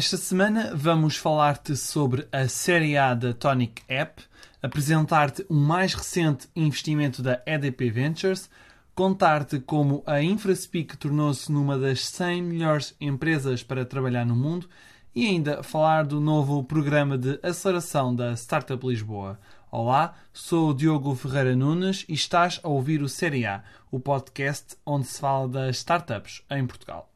Esta semana vamos falar-te sobre a série A da Tonic App, apresentar-te o mais recente investimento da EDP Ventures, contar-te como a InfraSpeak tornou-se numa das 100 melhores empresas para trabalhar no mundo e ainda falar do novo programa de aceleração da Startup Lisboa. Olá, sou o Diogo Ferreira Nunes e estás a ouvir o Série A, o podcast onde se fala das startups em Portugal.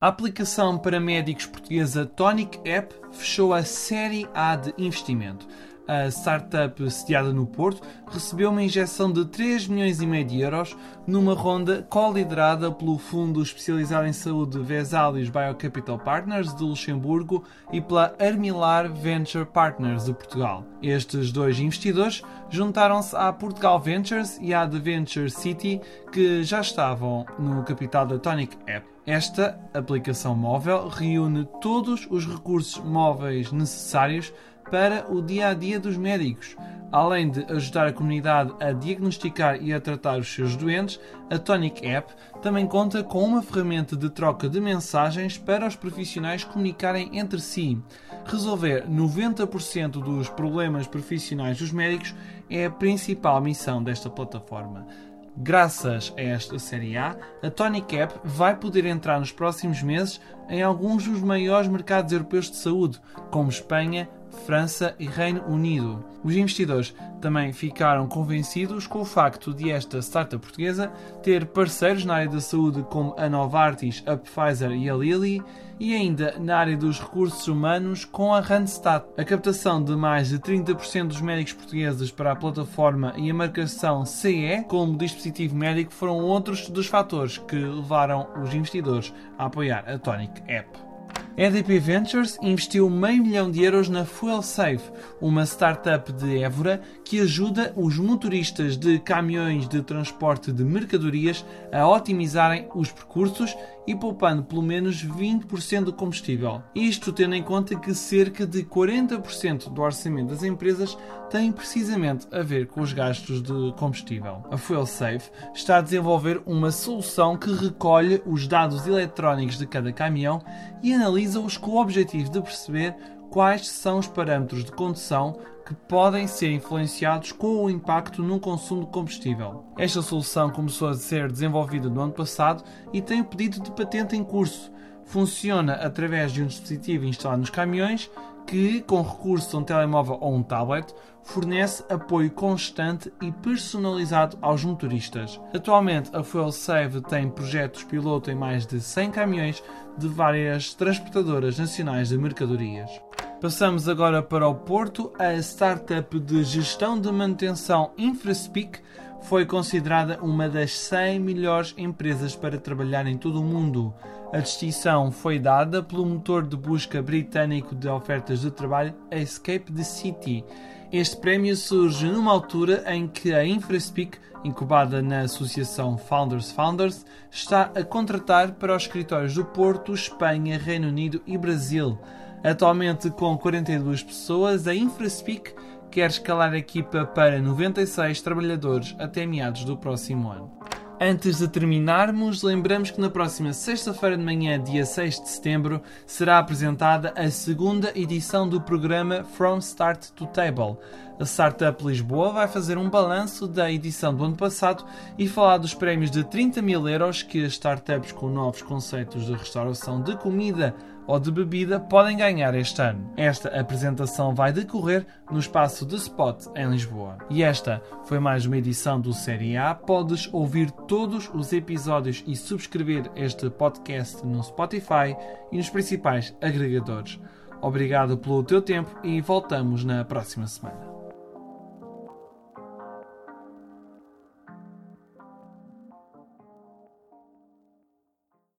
A aplicação para médicos portuguesa Tonic App fechou a série A de investimento. A startup sediada no Porto recebeu uma injeção de 3 milhões e meio de euros numa ronda co-liderada pelo fundo especializado em saúde Vesalius Biocapital Partners de Luxemburgo e pela Armilar Venture Partners de Portugal. Estes dois investidores juntaram-se à Portugal Ventures e à The Venture City que já estavam no capital da Tonic App. Esta aplicação móvel reúne todos os recursos móveis necessários para o dia a dia dos médicos. Além de ajudar a comunidade a diagnosticar e a tratar os seus doentes, a Tonic App também conta com uma ferramenta de troca de mensagens para os profissionais comunicarem entre si. Resolver 90% dos problemas profissionais dos médicos é a principal missão desta plataforma. Graças a esta Série A, a Tonic App vai poder entrar nos próximos meses em alguns dos maiores mercados europeus de saúde, como Espanha, França e Reino Unido. Os investidores também ficaram convencidos com o facto de esta startup portuguesa ter parceiros na área da saúde como a Novartis, a Pfizer e a Lilly e ainda na área dos recursos humanos com a Randstad. A captação de mais de 30% dos médicos portugueses para a plataforma e a marcação CE como dispositivo médico foram outros dos fatores que levaram os investidores a apoiar a Tonic App. EDP Ventures investiu meio milhão de euros na FuelSafe, uma startup de Évora que ajuda os motoristas de caminhões de transporte de mercadorias a otimizarem os percursos e poupando pelo menos 20% do combustível. Isto tendo em conta que cerca de 40% do orçamento das empresas tem precisamente a ver com os gastos de combustível. A FuelSafe está a desenvolver uma solução que recolhe os dados eletrónicos de cada caminhão e analisa-os com o objetivo de perceber quais são os parâmetros de condução que podem ser influenciados com o impacto no consumo de combustível. Esta solução começou a ser desenvolvida no ano passado e tem o pedido de patente em curso. Funciona através de um dispositivo instalado nos caminhões que, com recurso a um telemóvel ou um tablet, fornece apoio constante e personalizado aos motoristas. Atualmente, a FuelSave tem projetos piloto em mais de 100 caminhões de várias transportadoras nacionais de mercadorias. Passamos agora para o Porto. A startup de gestão de manutenção InfraSpeak foi considerada uma das 100 melhores empresas para trabalhar em todo o mundo. A distinção foi dada pelo motor de busca britânico de ofertas de trabalho Escape the City. Este prémio surge numa altura em que a InfraSpeak, incubada na associação Founders Founders, está a contratar para os escritórios do Porto, Espanha, Reino Unido e Brasil. Atualmente com 42 pessoas, a InfraSpeak quer escalar a equipa para 96 trabalhadores até meados do próximo ano. Antes de terminarmos, lembramos que na próxima sexta-feira de manhã, dia 6 de setembro, será apresentada a segunda edição do programa From Start to Table. A Startup Lisboa vai fazer um balanço da edição do ano passado e falar dos prémios de 30 mil euros que as startups com novos conceitos de restauração de comida ou de bebida podem ganhar este ano. Esta apresentação vai decorrer no espaço de Spot em Lisboa. E esta foi mais uma edição do Série A. Podes ouvir todos os episódios e subscrever este podcast no Spotify e nos principais agregadores. Obrigado pelo teu tempo e voltamos na próxima semana.